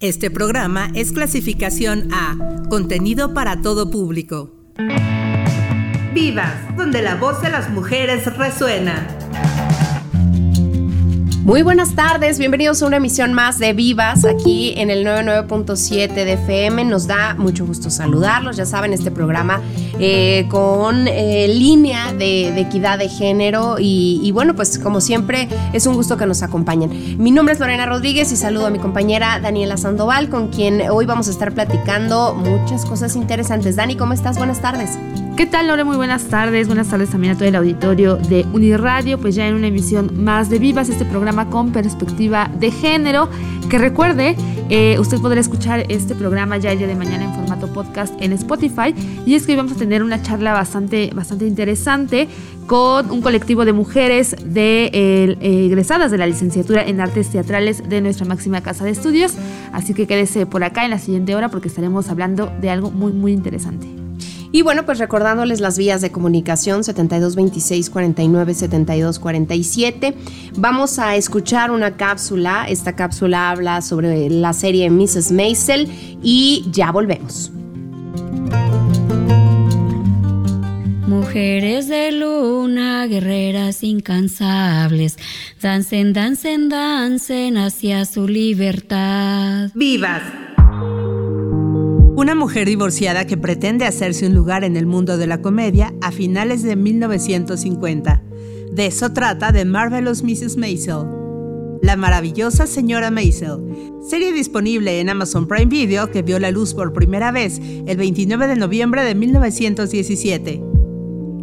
Este programa es clasificación A, contenido para todo público. Vivas, donde la voz de las mujeres resuena. Muy buenas tardes, bienvenidos a una emisión más de Vivas aquí en el 99.7 de FM. Nos da mucho gusto saludarlos, ya saben, este programa eh, con eh, línea de, equidad de género y, y, bueno, pues como siempre es un gusto que nos acompañen. Mi nombre es Lorena Rodríguez y saludo a mi compañera Daniela Sandoval con quien hoy vamos a estar platicando muchas cosas interesantes. Dani, ¿cómo estás? Buenas tardes. ¿Qué tal, Lore? Muy buenas tardes. Buenas tardes también a todo el auditorio de Uniradio, pues ya en una emisión más de Vivas, este programa con perspectiva de género. Que recuerde, eh, usted podrá escuchar este programa ya el día de mañana en formato podcast en Spotify. Y es que hoy vamos a tener una charla bastante, bastante interesante con un colectivo de mujeres de, eh, egresadas de la licenciatura en artes teatrales de nuestra máxima casa de estudios. Así que quédese por acá en la siguiente hora porque estaremos hablando de algo muy, muy interesante. Y bueno, pues recordándoles las vías de comunicación 7226 49 72 47. Vamos a escuchar una cápsula. Esta cápsula habla sobre la serie Mrs. Maisel y ya volvemos. Mujeres de luna, guerreras incansables, dancen, dancen, dancen hacia su libertad. ¡Vivas! Una mujer divorciada que pretende hacerse un lugar en el mundo de la comedia a finales de 1950. De eso trata The Marvelous Mrs. Maisel. La maravillosa señora Maisel, serie disponible en Amazon Prime Video que vio la luz por primera vez el 29 de noviembre de 1917.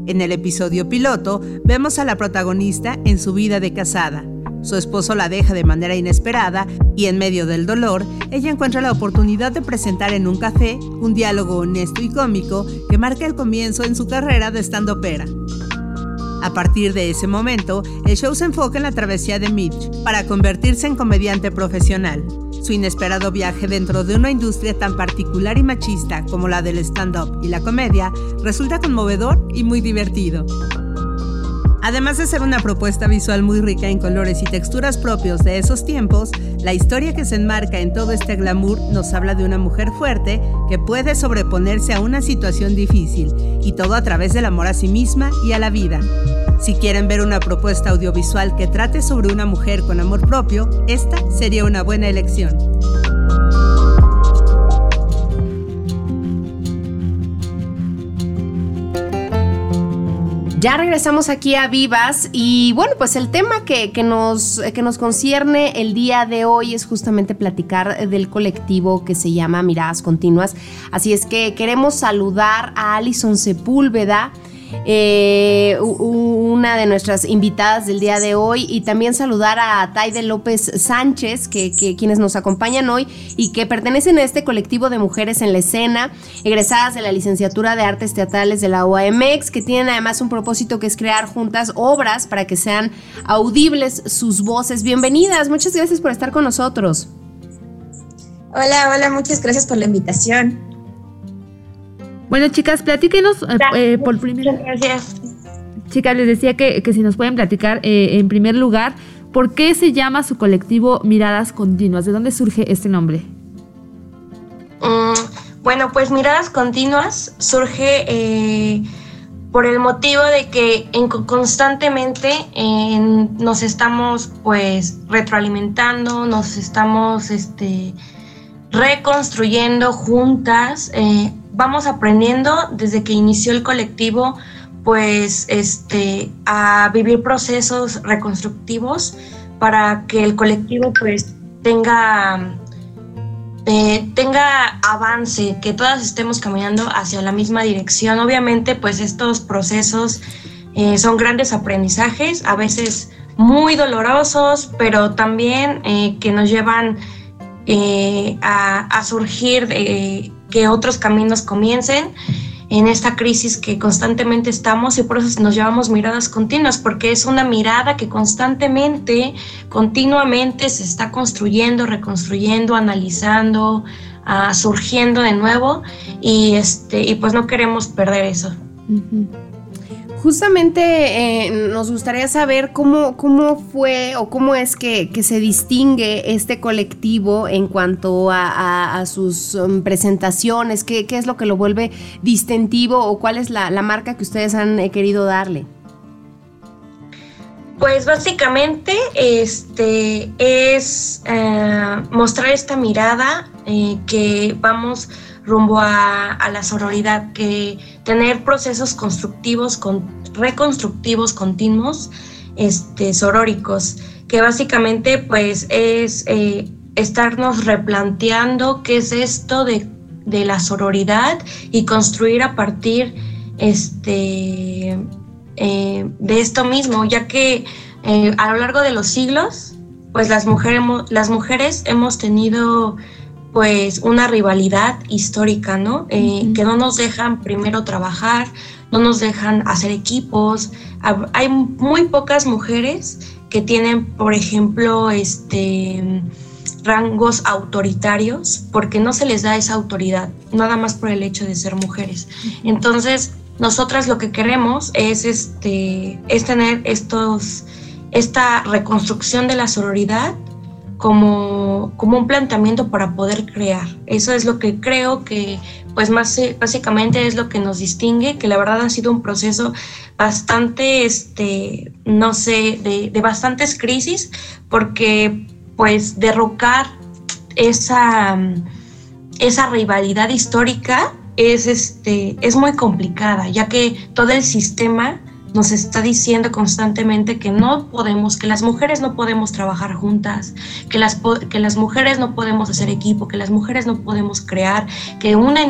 En el episodio piloto vemos a la protagonista en su vida de casada, su esposo la deja de manera inesperada y en medio del dolor, ella encuentra la oportunidad de presentar en un café un diálogo honesto y cómico que marca el comienzo en su carrera de estando pera. A partir de ese momento, el show se enfoca en la travesía de Mitch para convertirse en comediante profesional. Su inesperado viaje dentro de una industria tan particular y machista como la del stand-up y la comedia resulta conmovedor y muy divertido. Además de ser una propuesta visual muy rica en colores y texturas propios de esos tiempos, la historia que se enmarca en todo este glamour nos habla de una mujer fuerte que puede sobreponerse a una situación difícil, y todo a través del amor a sí misma y a la vida. Si quieren ver una propuesta audiovisual que trate sobre una mujer con amor propio, esta sería una buena elección. Ya regresamos aquí a Vivas y bueno, pues el tema que, nos, que nos concierne el día de hoy es justamente platicar del colectivo que se llama Miradas Continuas. Así es que queremos saludar a Alison Sepúlveda. Eh, una de nuestras invitadas del día de hoy, y también saludar a Taide López Sánchez, que, quienes nos acompañan hoy y que pertenecen a este colectivo de mujeres en la escena, egresadas de la licenciatura de Artes Teatrales de la OAMX, que tienen además un propósito que es crear juntas obras para que sean audibles sus voces. Bienvenidas, muchas gracias por estar con nosotros. Hola, hola, muchas gracias por la invitación. Bueno, chicas, platíquenos eh, eh, por primera Gracias. Chicas, les decía que, si nos pueden platicar eh, en primer lugar, ¿por qué se llama su colectivo Miradas Continuas? ¿De dónde surge este nombre? Mm, bueno, pues Miradas Continuas surge por el motivo de que constantemente nos estamos pues retroalimentando, nos estamos este, reconstruyendo juntas vamos aprendiendo desde que inició el colectivo pues este a vivir procesos reconstructivos para que el colectivo pues tenga eh, tenga avance, que todas estemos caminando hacia la misma dirección. Obviamente, pues estos procesos eh, son grandes aprendizajes, a veces muy dolorosos, pero también eh, que nos llevan a, a, surgir que otros caminos comiencen en esta crisis que constantemente estamos y por eso nos llevamos miradas continuas, porque es una mirada que constantemente, continuamente se está construyendo, reconstruyendo, analizando, uh, surgiendo de nuevo y, este, y pues no queremos perder eso. Justamente eh, nos gustaría saber cómo, cómo fue o cómo es que, se distingue este colectivo en cuanto a, sus um, presentaciones, ¿Qué, qué, es lo que lo vuelve distintivo o cuál es la, marca que ustedes han eh, querido darle. Pues básicamente este es eh, mostrar esta mirada que vamos rumbo a, la sororidad, que tener procesos constructivos, con, reconstructivos continuos, este, soróricos, que básicamente pues es eh, estarnos replanteando qué es esto de, la sororidad y construir a partir este, eh, de esto mismo, ya que eh, a lo largo de los siglos, pues las mujeres, las mujeres hemos tenido pues una rivalidad histórica, ¿no? Eh, que no nos dejan primero trabajar, no nos dejan hacer equipos. Hay muy pocas mujeres que tienen, por ejemplo, este rangos autoritarios porque no se les da esa autoridad, nada más por el hecho de ser mujeres. Entonces, nosotras lo que queremos es este es tener estos esta reconstrucción de la sororidad como, como un planteamiento para poder crear. Eso es lo que creo que, pues más básicamente es lo que nos distingue, que la verdad ha sido un proceso bastante, este, no sé, de, de bastantes crisis, porque pues derrocar esa, esa rivalidad histórica es, este, es muy complicada, ya que todo el sistema nos está diciendo constantemente que no podemos, que las mujeres no podemos trabajar juntas, que las, que las mujeres no podemos hacer equipo, que las mujeres no podemos crear, que, una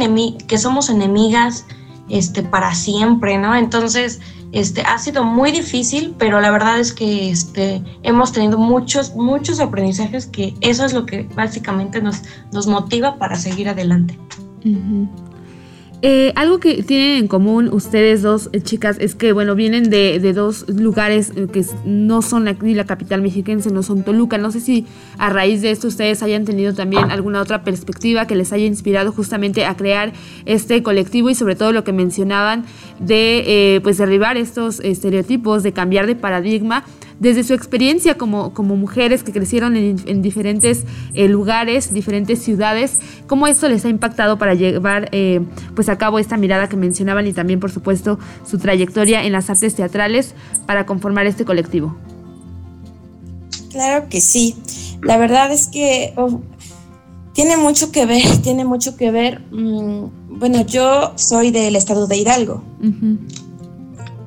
que somos enemigas este, para siempre, ¿no? Entonces, este, ha sido muy difícil, pero la verdad es que este, hemos tenido muchos, muchos aprendizajes que eso es lo que básicamente nos, nos motiva para seguir adelante. Eh, algo que tienen en común ustedes dos eh, chicas es que, bueno, vienen de, dos lugares eh, que no son aquí la capital mexiquense, no son Toluca. No sé si a raíz de esto ustedes hayan tenido también alguna otra perspectiva que les haya inspirado justamente a crear este colectivo y sobre todo lo que mencionaban de, pues, derribar estos estereotipos, de cambiar de paradigma desde su experiencia como, como mujeres que crecieron en, diferentes eh, lugares, diferentes ciudades, cómo esto les ha impactado para llevar eh, pues a cabo esta mirada que mencionaban y también por supuesto su trayectoria en las artes teatrales para conformar este colectivo. Claro que sí. La verdad es que oh, tiene mucho que ver, tiene mucho que ver. Mm, bueno, yo soy del estado de Hidalgo.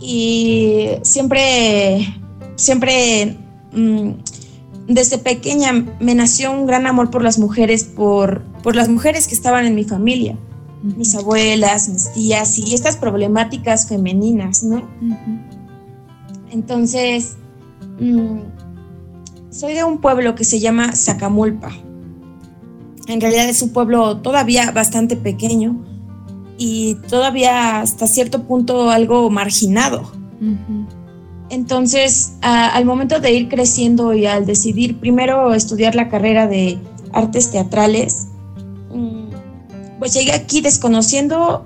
Y siempre siempre mm, desde pequeña me nació un gran amor por las mujeres, por, por las mujeres que estaban en mi familia, mis abuelas, mis tías y estas problemáticas femeninas, ¿no? Entonces, mm, soy de un pueblo que se llama Zacamulpa. En realidad es un pueblo todavía bastante pequeño y todavía hasta cierto punto algo marginado. Entonces, al momento de ir creciendo y al decidir primero estudiar la carrera de artes teatrales, mm, pues llegué aquí desconociendo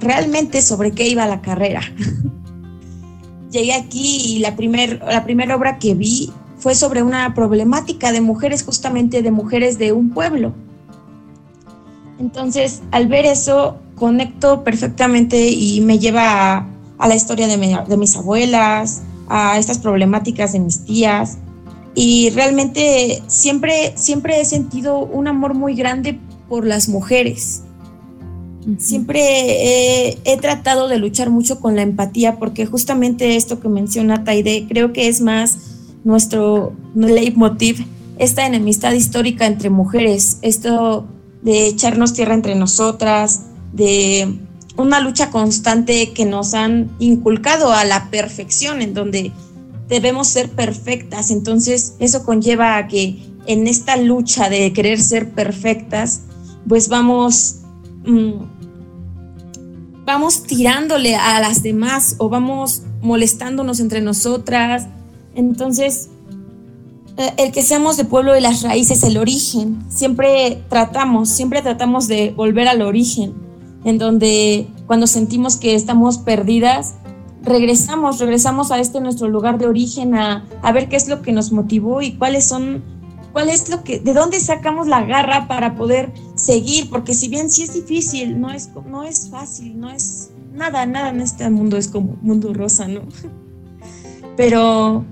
realmente sobre qué iba la carrera. llegué aquí y la primera la primer obra que vi fue sobre una problemática de mujeres, justamente de mujeres de un pueblo. Entonces, al ver eso, conecto perfectamente y me lleva a, la historia de mis abuelas, a estas problemáticas de mis tías. Y realmente siempre, siempre he sentido un amor muy grande por las mujeres. Siempre he, tratado de luchar mucho con la empatía porque justamente esto que menciona Taide creo que es más nuestro leitmotiv, esta enemistad histórica entre mujeres, esto de echarnos tierra entre nosotras, de una lucha constante que nos han inculcado a la perfección, en donde debemos ser perfectas. Entonces, eso conlleva a que en esta lucha de querer ser perfectas, pues vamos, mm, vamos tirándole a las demás o vamos molestándonos entre nosotras. Entonces, eh, el que seamos de pueblo de las raíces, el origen, siempre tratamos, siempre tratamos de volver al origen en donde cuando sentimos que estamos perdidas, regresamos, regresamos a este nuestro lugar de origen, a, a ver qué es lo que nos motivó y cuáles son cuál es lo que, de dónde sacamos la garra para poder seguir, porque si bien sí es difícil, no es, no es fácil, no es nada, nada en este mundo es como mundo rosa, ¿no? Pero,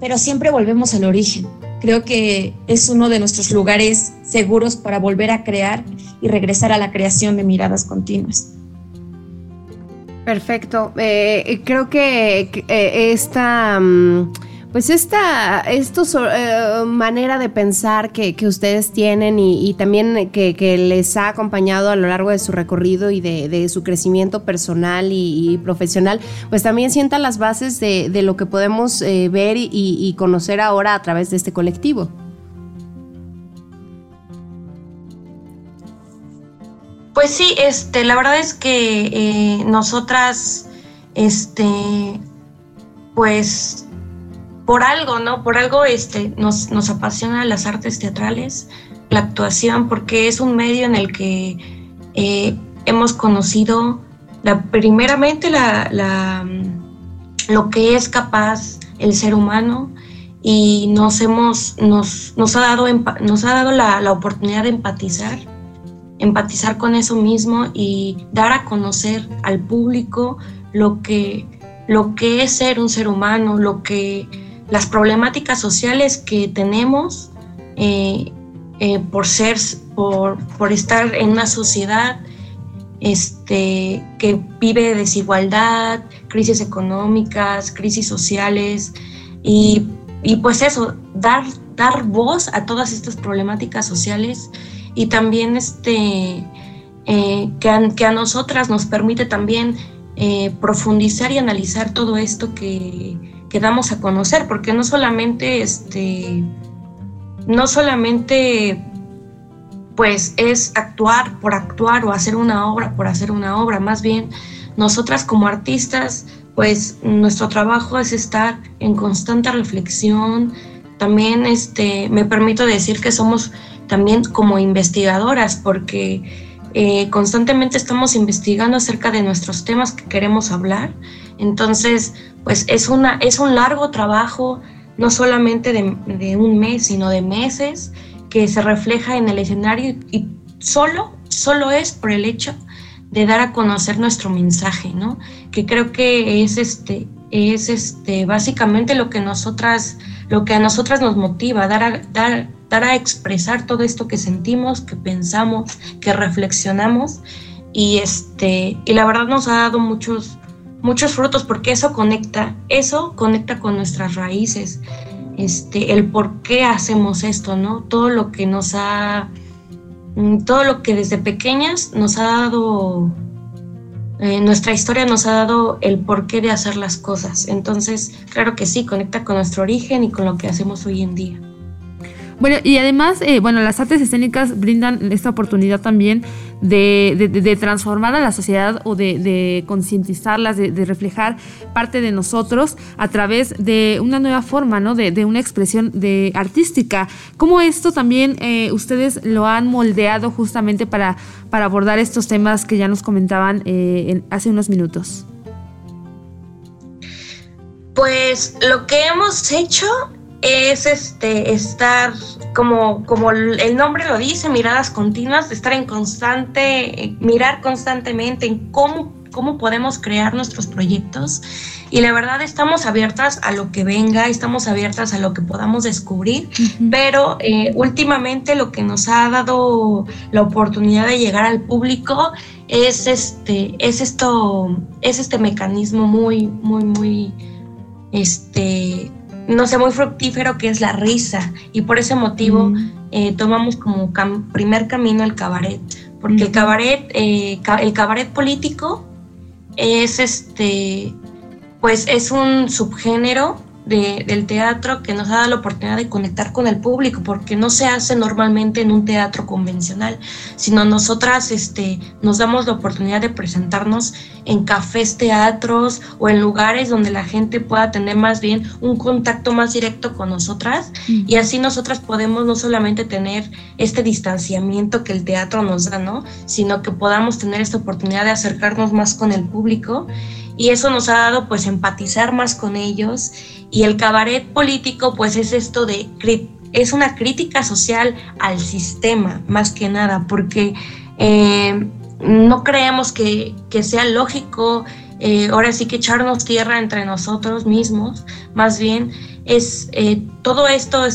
pero siempre volvemos al origen. Creo que es uno de nuestros lugares seguros para volver a crear y regresar a la creación de miradas continuas. Perfecto. Eh, creo que eh, esta... Mm, pues esta, esta eh, manera de pensar que, ustedes tienen y, también que, les ha acompañado a lo largo de su recorrido y de, su crecimiento personal y, profesional, pues también sientan las bases de, lo que podemos eh, ver y, conocer ahora a través de este colectivo. Pues sí, este, la verdad es que eh, nosotras, este, pues por algo, ¿no? Por algo este, nos, nos apasionan las artes teatrales, la actuación, porque es un medio en el que eh, hemos conocido primeramente la, mm, lo que es capaz el ser humano y nos hemos nos, nos ha dado nos ha dado la, la, oportunidad de empatizar empatizar con eso mismo y dar a conocer al público lo que lo que es ser un ser humano lo que las problemáticas sociales que tenemos eh, eh, por ser, por, estar en una sociedad este, que vive desigualdad, crisis económicas, crisis sociales y, y, pues eso, dar, dar voz a todas estas problemáticas sociales y también este, eh, que, a, nosotras nos permite también profundizar y analizar todo esto que, que damos a conocer, porque no solamente este, no solamente pues es actuar por actuar o hacer una obra por hacer una obra, más bien nosotras como artistas, pues nuestro trabajo es estar en constante reflexión. También este, me permito decir que somos también como investigadoras, porque eh, constantemente estamos investigando acerca de nuestros temas que queremos hablar. Entonces, pues es, una, es un largo trabajo, no solamente de, un mes, sino de meses, que se refleja en el escenario y solo, solo es por el hecho de dar a conocer nuestro mensaje, ¿no? Que creo que es este, es este, básicamente lo que nosotras, lo que a nosotras nos motiva, dar a, dar, a expresar todo esto que sentimos, que pensamos, que reflexionamos, y este, y la verdad nos ha dado muchos, muchos frutos porque eso conecta, eso conecta con nuestras raíces, este, el por qué hacemos esto, ¿no? Todo lo que nos ha, mm, todo lo que desde pequeñas nos ha dado, eh, nuestra historia nos ha dado el porqué de hacer las cosas. Entonces, claro que sí, conecta con nuestro origen y con lo que hacemos hoy en día. Bueno, y además, eh, bueno, las artes escénicas brindan esta oportunidad también de, transformar a la sociedad o de, concientizarlas, de, reflejar parte de nosotros a través de una nueva forma, ¿no? De, una expresión de artística. ¿Cómo esto también eh, ustedes lo han moldeado justamente para, para abordar estos temas que ya nos comentaban eh, hace unos minutos? Pues lo que hemos hecho es este estar como, como el nombre lo dice, miradas continuas, estar en constante, mirar constantemente en cómo, cómo podemos crear nuestros proyectos. Y la verdad estamos abiertas a lo que venga, estamos abiertas a lo que podamos descubrir, pero eh, últimamente lo que nos ha dado la oportunidad de llegar al público es este, es esto, es este mecanismo muy, muy, muy, este, no sé, muy fructífero que es la risa. Y por ese motivo mm. eh, tomamos como primer camino el cabaret, porque el cabaret, eh, el cabaret político es este, pues es un subgénero del teatro que nos ha dado la oportunidad de conectar con el público, porque no se hace normalmente en un teatro convencional, sino nosotras este, nos damos la oportunidad de presentarnos en cafés, teatros o en lugares donde la gente pueda tener más bien un contacto más directo con nosotras. Y así nosotras podemos no solamente tener este distanciamiento que el teatro nos da, ¿no? sino que podamos tener esta oportunidad de acercarnos más con el público. Y eso nos ha dado pues empatizar más con ellos y el cabaret político pues es esto de es una crítica social al sistema más que nada porque eh, no creemos que, sea lógico eh, ahora sí que echarnos tierra entre nosotros mismos más bien es eh, todo esto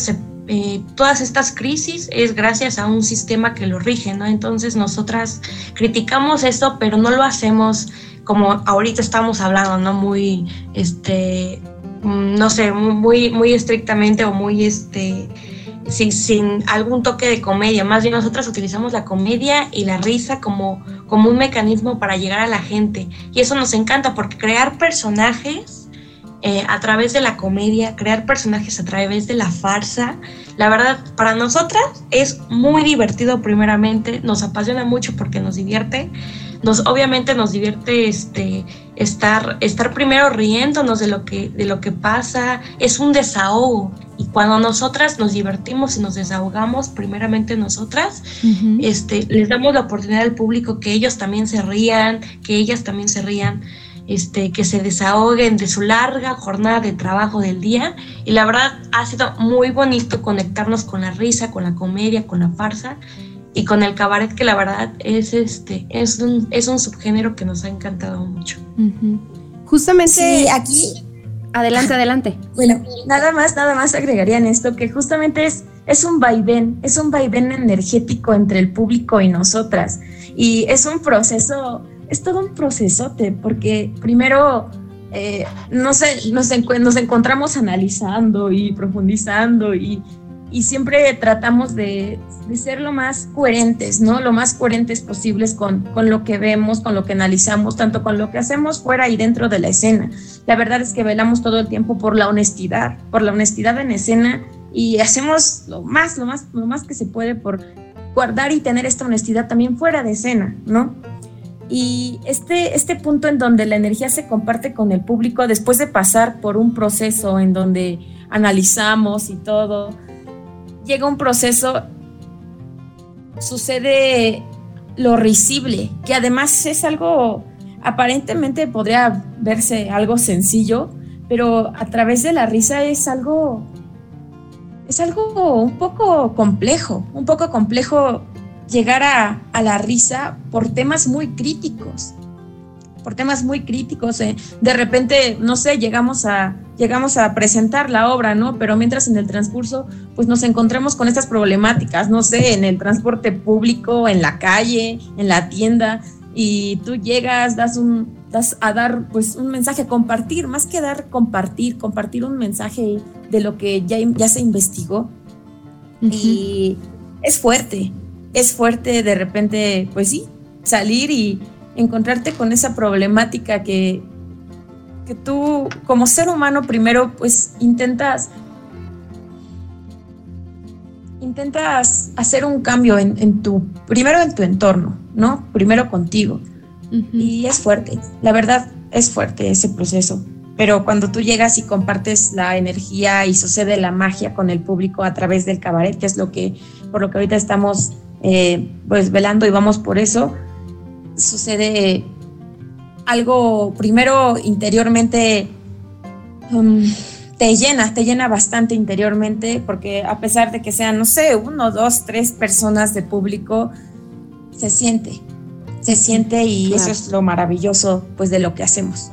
todas estas crisis es gracias a un sistema que lo rige, ¿no? Entonces nosotras criticamos esto, pero no lo hacemos como ahorita estamos hablando, ¿no? Muy, este, no sé, muy, muy estrictamente o muy, este, sin, sin, algún toque de comedia. Más bien nosotras utilizamos la comedia y la risa como, como un mecanismo para llegar a la gente. Y eso nos encanta porque crear personajes eh, a través de la comedia, crear personajes a través de la farsa, la verdad, para nosotras es muy divertido primeramente, nos apasiona mucho porque nos divierte nos obviamente nos divierte este estar estar primero riéndonos de lo que de lo que pasa. Es un desahogo. Y cuando nosotras nos divertimos y nos desahogamos primeramente nosotras este les damos la oportunidad al público que ellos también se rían que ellas también se rían este, que se desahoguen de su larga jornada de trabajo del día. Y la verdad ha sido muy bonito conectarnos con la risa, con la comedia, con la farsa y con el cabaret que la verdad es este es un, es un subgénero que nos ha encantado mucho. Justamente sí, aquí adelante, adelante. Bueno, nada más, nada más agregaría en esto que justamente es es un vaivén, es un vaivén energético entre el público y nosotras y es un proceso, es todo un procesote porque primero eh, no sé, nos, nos encontramos analizando y profundizando y y siempre tratamos de, ser lo más coherentes, ¿no? Lo más coherentes posibles con, con, lo que vemos, con lo que analizamos, tanto con lo que hacemos fuera y dentro de la escena. La verdad es que velamos todo el tiempo por la honestidad, por la honestidad en escena y hacemos lo más, lo más, lo más que se puede por guardar y tener esta honestidad también fuera de escena, ¿no? Y este, este punto en donde la energía se comparte con el público después de pasar por un proceso en donde analizamos y todo, llega un proceso, sucede lo risible, que además es algo, aparentemente podría verse algo sencillo, pero a través de la risa es algo, es algo un poco complejo, un poco complejo llegar a, la risa por temas muy críticos por temas muy críticos. Eh. De repente, no sé, llegamos a, llegamos a presentar la obra, ¿no? Pero mientras en el transcurso, pues nos encontramos con estas problemáticas, no sé, en el transporte público, en la calle, en la tienda, y tú llegas, das un, das a dar pues un mensaje, compartir, más que dar compartir, compartir un mensaje de lo que ya, ya se investigó. Y es fuerte, es fuerte de repente, pues sí, salir y encontrarte con esa problemática que, que tú como ser humano primero pues intentas intentas hacer un cambio en, tu primero en tu entorno no primero contigo. Y es fuerte la verdad es fuerte ese proceso. Pero cuando tú llegas y compartes la energía y sucede la magia con el público a través del cabaret que es lo que por lo que ahorita estamos eh, pues velando y vamos por eso sucede algo primero interiormente um, te llena, te llena bastante interiormente porque a pesar de que sean, no sé, uno, dos, tres personas de público, se siente, se siente y eso es lo maravilloso pues de lo que hacemos.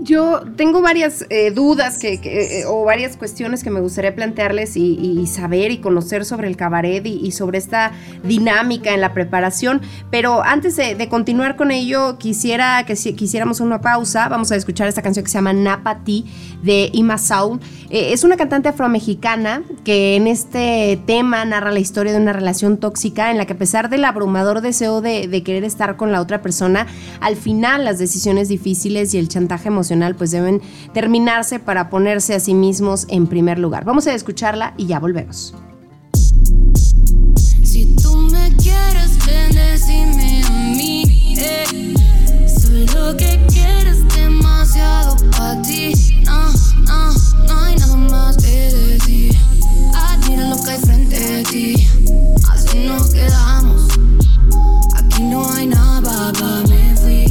Yo tengo varias eh, dudas que, eh, o varias cuestiones que me gustaría plantearles y, saber y conocer sobre el cabaret y, sobre esta dinámica en la preparación, pero antes de, continuar con ello quisiera que si, quisiéramos una pausa, vamos a escuchar esta canción que se llama Napati de Ima Sound. Eh, es una cantante afromexicana que en este tema narra la historia de una relación tóxica en la que a pesar del abrumador deseo de, de querer estar con la otra persona, al final las decisiones difíciles y el chantaje emocional pues deben terminarse para ponerse a sí mismos en primer lugar. Vamos a escucharla y ya volvemos. Si tú me quieres, ven, a mí. Eh. Soy lo que quieres demasiado para ti. No, no, no hay nada más que decir. Admira lo que hay frente a ti. Así nos quedamos. No hay nada, me fui.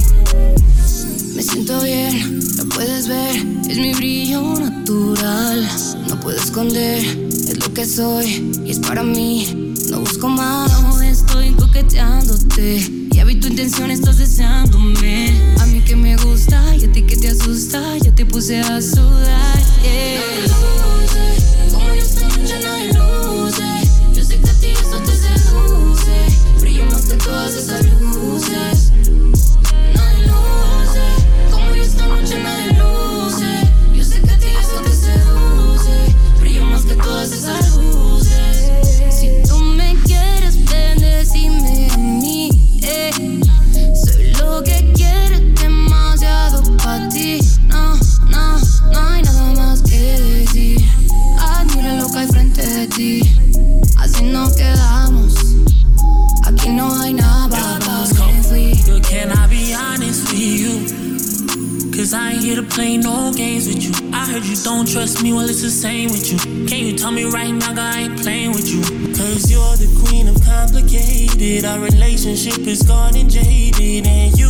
Me siento bien Es mi brillo natural, no puedo esconder, es lo que soy y es para mí. No busco más, no estoy coqueteándote. Ya vi tu intención, estás deseándome. A mí que me gusta y a ti que te asusta, ya te puse a sudar. Yeah. Como yo esta noche nadie luce. Brillo más que todas esas luces. Nadie luce. Como yo esta noche nadie here to play no games with you. I heard you don't trust me, well, it's the same with you. Can you tell me right now, girl, I ain't playing with you? Cause you're the queen of complicated. Our relationship is gone and jaded. And you,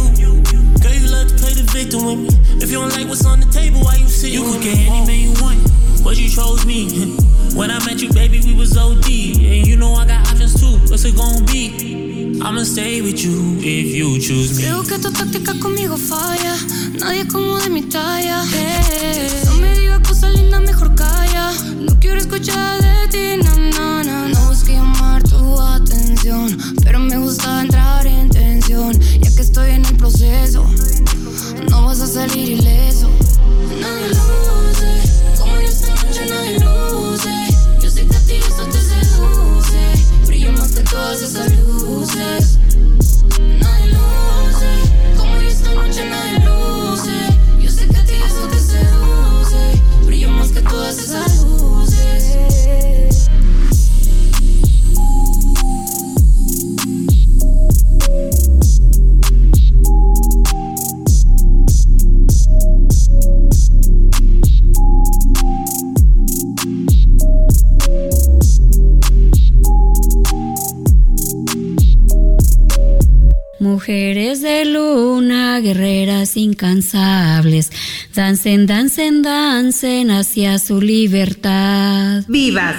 girl, you love to play the victim with me. If you don't like what's on the table, why you sit? You could get any man you want, but you chose me. When I met you, baby, we was OD. And you know I got options too. What's it gonna be? I'ma stay with you if you choose me. Creo que tu táctica conmigo falla. Nadie como de mi talla. Eh, No me digas cosas lindas, mejor calla. No quiero escuchar de ti, no, no, busque llamar tu atención. Pero me gusta entrar en tensión. Ya que estoy en el proceso, no vas a salir ileso. Nadie luce. Como yo esta noche nadie. Todas esas luces. Nadie luce, como esta noche De luna, guerreras incansables, dancen, dancen, dancen hacia su libertad. ¡Vivas!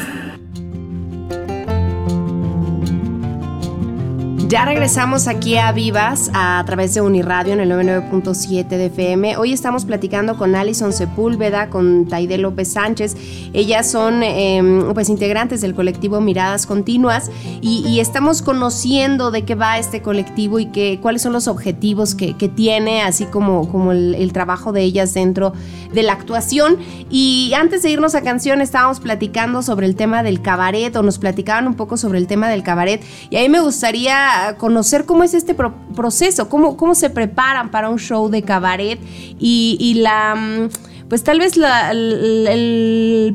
Ya regresamos aquí a Vivas a través de Uniradio en el 99.7 de FM. Hoy estamos platicando con Alison Sepúlveda, con Taide López Sánchez. Ellas son eh, pues integrantes del colectivo Miradas Continuas y, estamos conociendo de qué va este colectivo y que, cuáles son los objetivos que, que tiene, así como, como el, el, trabajo de ellas dentro de la actuación. Y antes de irnos a canción estábamos platicando sobre el tema del cabaret o nos platicaban un poco sobre el tema del cabaret y ahí me gustaría conocer cómo es este pro proceso, cómo, cómo se preparan para un show de cabaret y, y la pues tal vez la, la,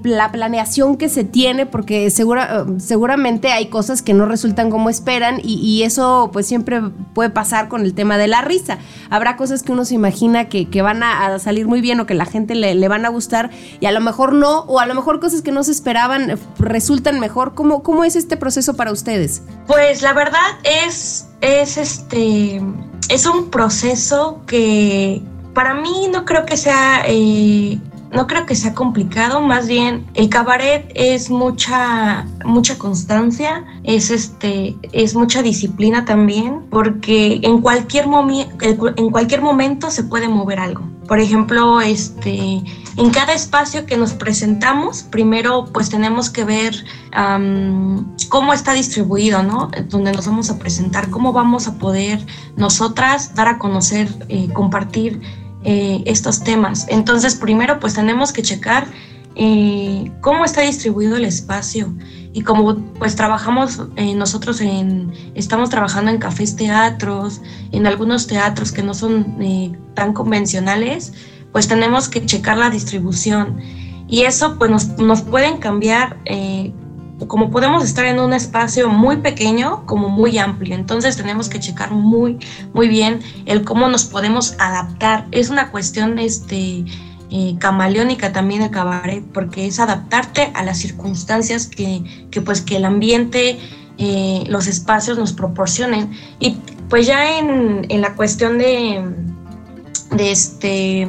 la, planeación que se tiene, porque segura, seguramente hay cosas que no resultan como esperan y, y, eso pues siempre puede pasar con el tema de la risa. Habrá cosas que uno se imagina que, que van a, a, salir muy bien o que la gente le, le, van a gustar y a lo mejor no, o a lo mejor cosas que no se esperaban resultan mejor. ¿Cómo, cómo es este proceso para ustedes? Pues la verdad es, es este, es un proceso que para mí no creo que sea eh, no creo que sea complicado más bien el cabaret es mucha mucha constancia es este es mucha disciplina también porque en cualquier en cualquier momento se puede mover algo. Por ejemplo este en cada espacio que nos presentamos primero pues tenemos que ver cómo está distribuido no donde nos vamos a presentar cómo vamos a poder nosotras dar a conocer eh, compartir eh, estos temas. Entonces, primero, pues tenemos que checar eh, cómo está distribuido el espacio y como pues trabajamos eh, nosotros en, estamos trabajando en cafés teatros, en algunos teatros que no son eh, tan convencionales, pues tenemos que checar la distribución y eso pues nos, pueden cambiar como podemos estar en un espacio muy pequeño como muy amplio, entonces tenemos que checar muy, muy bien el cómo nos podemos adaptar. Es una cuestión este, eh, camaleónica también el cabaret, porque es adaptarte a las circunstancias que, que pues que el ambiente, eh, los espacios nos proporcionen. Y pues ya en, en la cuestión de, de este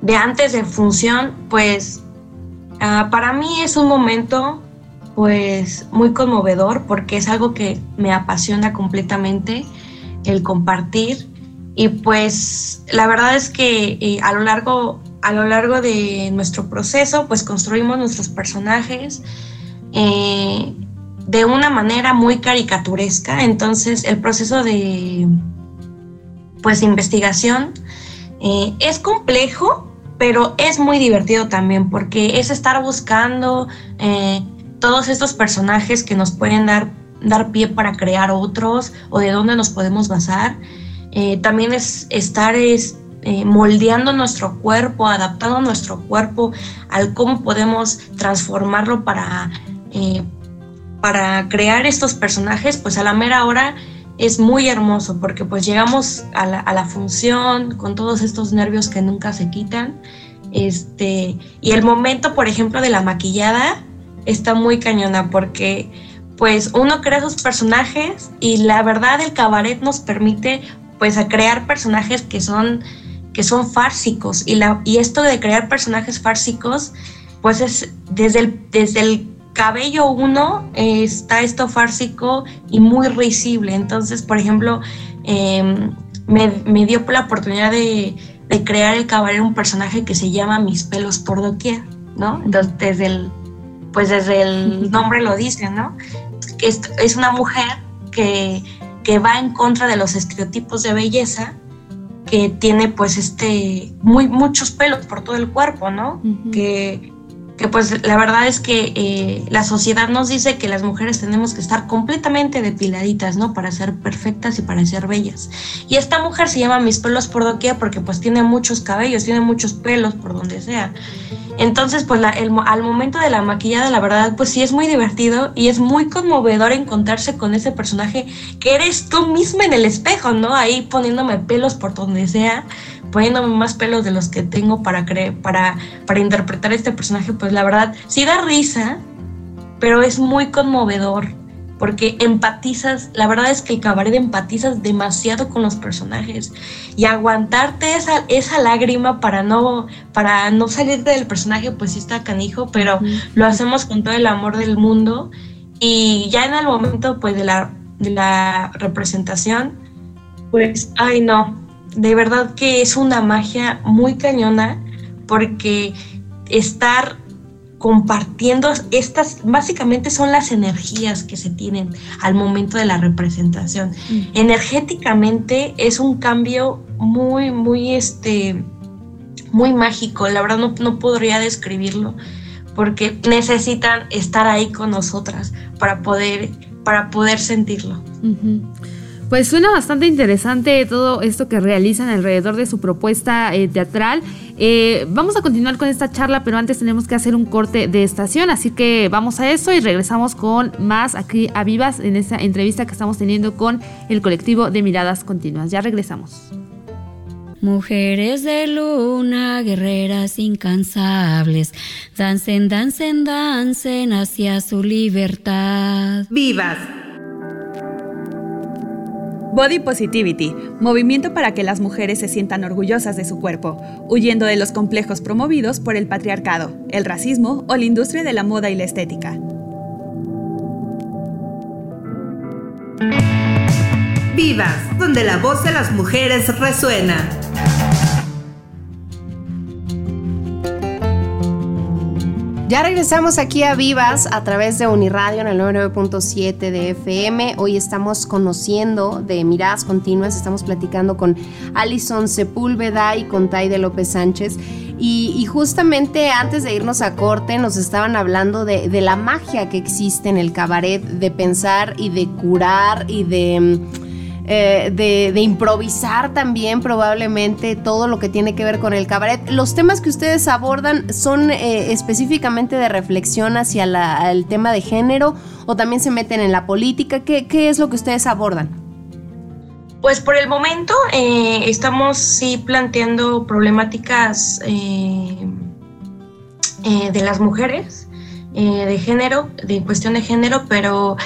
de antes de función, pues ah, para mí es un momento pues muy conmovedor porque es algo que me apasiona completamente el compartir. Y pues la verdad es que eh, a lo largo a lo largo de nuestro proceso pues construimos nuestros personajes eh, de una manera muy caricaturesca. Entonces el proceso de pues investigación eh, es complejo pero es muy divertido también porque es estar buscando todos estos personajes que nos pueden dar, dar pie para crear otros o de dónde nos podemos basar. Eh, también es estar es, eh, moldeando nuestro cuerpo, adaptando nuestro cuerpo al cómo podemos transformarlo para, eh, para crear estos personajes, pues a la mera hora es muy hermoso porque pues llegamos a la, a la función con todos estos nervios que nunca se quitan. Este, y el momento, por ejemplo, de la maquillada, está muy cañona porque pues uno crea sus personajes y la verdad el cabaret nos permite pues a crear personajes que son que son fársicos. Y la y esto de crear personajes fársicos pues es desde el desde el cabello uno está esto fársico y muy risible. Entonces por ejemplo em, me, me, dio la oportunidad de, de crear el cabaret un personaje que se llama mis pelos por doquier no entonces desde el pues desde el nombre lo dice, ¿no? Es, es una mujer que, que, va en contra de los estereotipos de belleza, que tiene pues este, muy, muchos pelos por todo el cuerpo, ¿no? que, que pues la verdad es que eh, la sociedad nos dice que las mujeres tenemos que estar completamente depiladitas, ¿no? Para ser perfectas y para ser bellas. Y esta mujer se llama mis pelos por doquier porque pues tiene muchos cabellos, tiene muchos pelos por donde sea. Entonces, pues al momento de la maquillada, la verdad, pues sí es muy divertido y es muy conmovedor encontrarse con ese personaje que eres tú misma en el espejo, ¿no? Ahí poniéndome pelos por donde sea poniéndome más pelos de los que tengo para, para, para interpretar este personaje, pues la verdad sí da risa, pero es muy conmovedor porque empatizas, la verdad es que el cabaret empatizas demasiado con los personajes y aguantarte esa, esa lágrima para no, para no salirte del personaje, pues sí está canijo, pero lo hacemos con todo el amor del mundo y ya en el momento pues de la, de la representación, pues, ay no, de verdad que es una magia muy cañona porque estar compartiendo estas, básicamente son las energías que se tienen al momento de la representación. Energéticamente es un cambio muy, muy, este, muy mágico. La verdad no, no podría describirlo porque necesitan estar ahí con nosotras para poder, para poder sentirlo. Pues suena bastante interesante todo esto que realizan alrededor de su propuesta eh, teatral. Eh, vamos a continuar con esta charla, pero antes tenemos que hacer un corte de estación, así que vamos a eso y regresamos con más aquí a Vivas en esta entrevista que estamos teniendo con el colectivo de Miradas Continuas. Ya regresamos. Mujeres de luna, guerreras incansables, dancen, dancen, dancen hacia su libertad. ¡Vivas! Body Positivity, movimiento para que las mujeres se sientan orgullosas de su cuerpo, huyendo de los complejos promovidos por el patriarcado, el racismo o la industria de la moda y la estética. Vivas, donde la voz de las mujeres resuena. Ya regresamos aquí a Vivas a través de Uniradio en el 99.7 de FM. Hoy estamos conociendo de Miradas Continuas, estamos platicando con Alison Sepúlveda y con Taide López Sánchez. Y, justamente antes de irnos a corte nos estaban hablando de, de la magia que existe en el cabaret, de pensar y de curar y de eh, de, improvisar también probablemente todo lo que tiene que ver con el cabaret. Los temas que ustedes abordan son eh, específicamente de reflexión hacia el tema de género o también se meten en la política. ¿Qué, es lo que ustedes abordan? Pues por el momento eh, estamos sí planteando problemáticas de las mujeres, de género, de cuestión de género, pero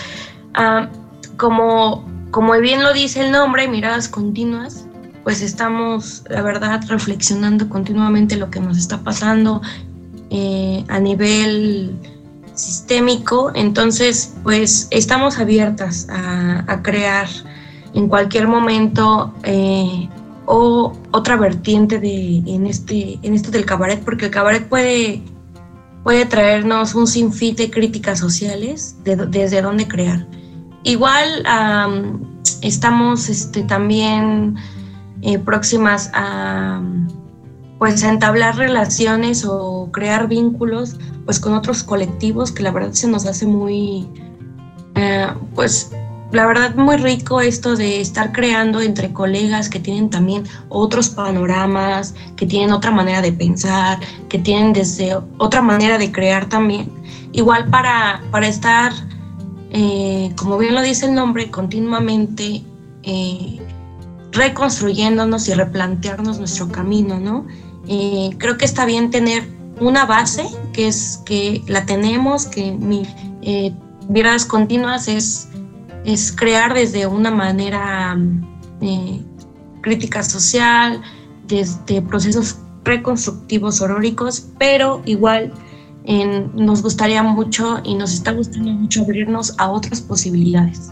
ah, como como bien lo dice el nombre, miradas continuas, pues estamos, la verdad, reflexionando continuamente lo que nos está pasando eh, a nivel sistémico, entonces pues estamos abiertas a, crear en cualquier momento eh, o otra vertiente de, en, este, en esto del cabaret, porque el cabaret puede, puede traernos un sinfín de críticas sociales desde dónde crear. Igual estamos este, también eh, próximas a pues entablar relaciones o crear vínculos pues con otros colectivos que la verdad se nos hace muy eh, pues la verdad muy rico esto de estar creando entre colegas que tienen también otros panoramas, que tienen otra manera de pensar, que tienen desde otra manera de crear también. Igual para, para estar, eh, como bien lo dice el nombre, continuamente eh, reconstruyéndonos y replantearnos nuestro camino, ¿no? Eh, creo que está bien tener una base, que es que la tenemos, que mi miradas continuas es es crear desde una manera eh, crítica social, desde procesos reconstructivos oróricos, pero igual nos gustaría mucho y nos está gustando mucho abrirnos a otras posibilidades.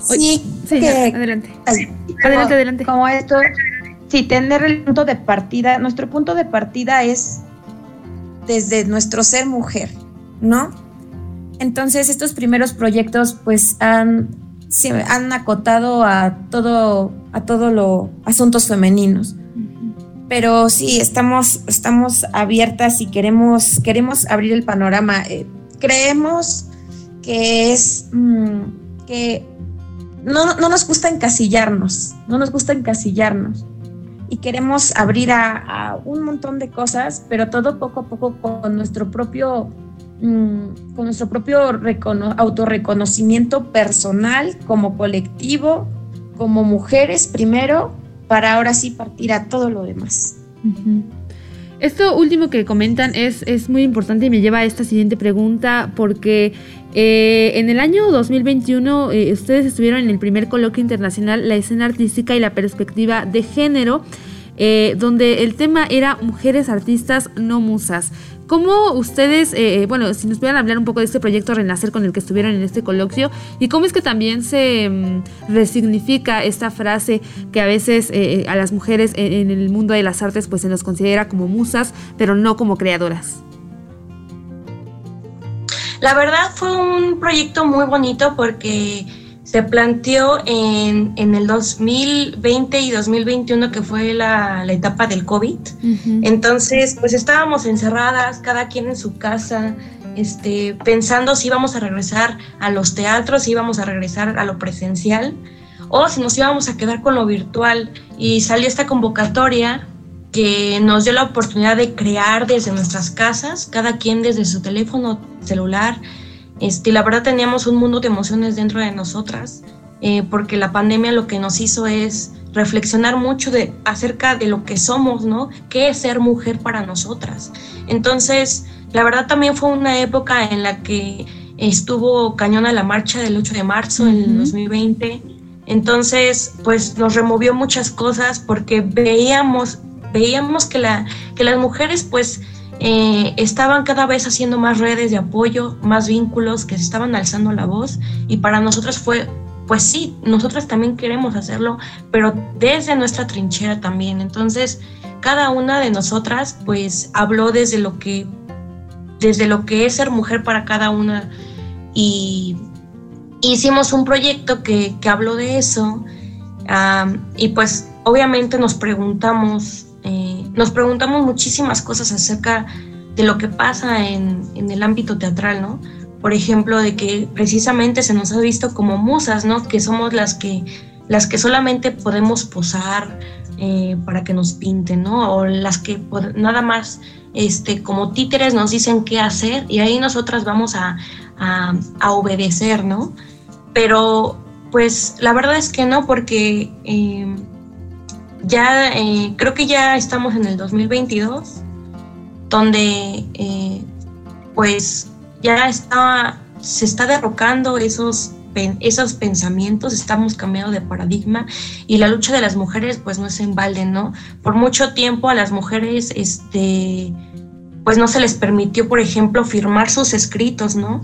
Sí, adelante. adelante, adelante. Como esto, sí, tener el punto de partida, nuestro punto de partida es desde nuestro ser mujer, ¿no? Entonces estos primeros proyectos pues han, se han acotado a todo, a todo lo asuntos femeninos. Pero sí, estamos, estamos abiertas y queremos, queremos abrir el panorama. Eh, creemos que es mm, que no, no, nos gusta encasillarnos, no nos gusta encasillarnos. Y queremos abrir a, a un montón de cosas, pero todo poco a poco con nuestro propio Mm, con nuestro propio autorreconocimiento personal, como colectivo, como mujeres primero, para ahora sí partir a todo lo demás. Esto último que comentan es, es, muy importante y me lleva a esta siguiente pregunta porque eh, en el año 2021 eh, ustedes estuvieron en el primer coloquio internacional La escena artística y la perspectiva de género, eh, donde el tema era mujeres artistas no musas. ¿Cómo ustedes, eh, eh, bueno, si nos pudieran hablar un poco de este proyecto Renacer con el que estuvieron en este coloquio y cómo es que también se mm, resignifica esta frase que a veces eh, a las mujeres en, el mundo de las artes pues se nos considera como musas, pero no como creadoras? La verdad fue un proyecto muy bonito porque se planteó en, en, el 2020 y 2021, que fue la, la etapa del COVID. Entonces, pues estábamos encerradas, cada quien en su casa, este, pensando si íbamos a regresar a los teatros, si íbamos a regresar a lo presencial o si nos íbamos a quedar con lo virtual. Y salió esta convocatoria que nos dio la oportunidad de crear desde nuestras casas, cada quien desde su teléfono celular, este, la verdad teníamos un mundo de emociones dentro de nosotras, eh, porque la pandemia lo que nos hizo es reflexionar mucho de, acerca de lo que somos, ¿no? ¿Qué es ser mujer para nosotras? Entonces, la verdad también fue una época en la que estuvo cañona la marcha del 8 de marzo en el 2020. Entonces, pues nos removió muchas cosas porque veíamos, veíamos que, la, que las mujeres, pues, eh, estaban cada vez haciendo más redes de apoyo, más vínculos, que se estaban alzando la voz y para nosotros fue, pues sí, nosotras también queremos hacerlo, pero desde nuestra trinchera también. Entonces, cada una de nosotras pues habló desde lo que, desde lo que es ser mujer para cada una y hicimos un proyecto que, que habló de eso y pues obviamente nos preguntamos eh, nos preguntamos muchísimas cosas acerca de lo que pasa en, el ámbito teatral, ¿no? Por ejemplo, de que precisamente se nos ha visto como musas, ¿no? Que somos las que, las que solamente podemos posar eh, para que nos pinten, ¿no? O las que nada más este, como títeres nos dicen qué hacer y ahí nosotras vamos a, obedecer, ¿no? Pero pues la verdad es que no, porque eh, ya eh, creo que ya estamos en el 2022, donde eh, pues ya está, se está derrocando esos esos pensamientos, estamos cambiando de paradigma y la lucha de las mujeres pues no es en balde, ¿no? Por mucho tiempo a las mujeres, este, pues no se les permitió, por ejemplo, firmar sus escritos, ¿no?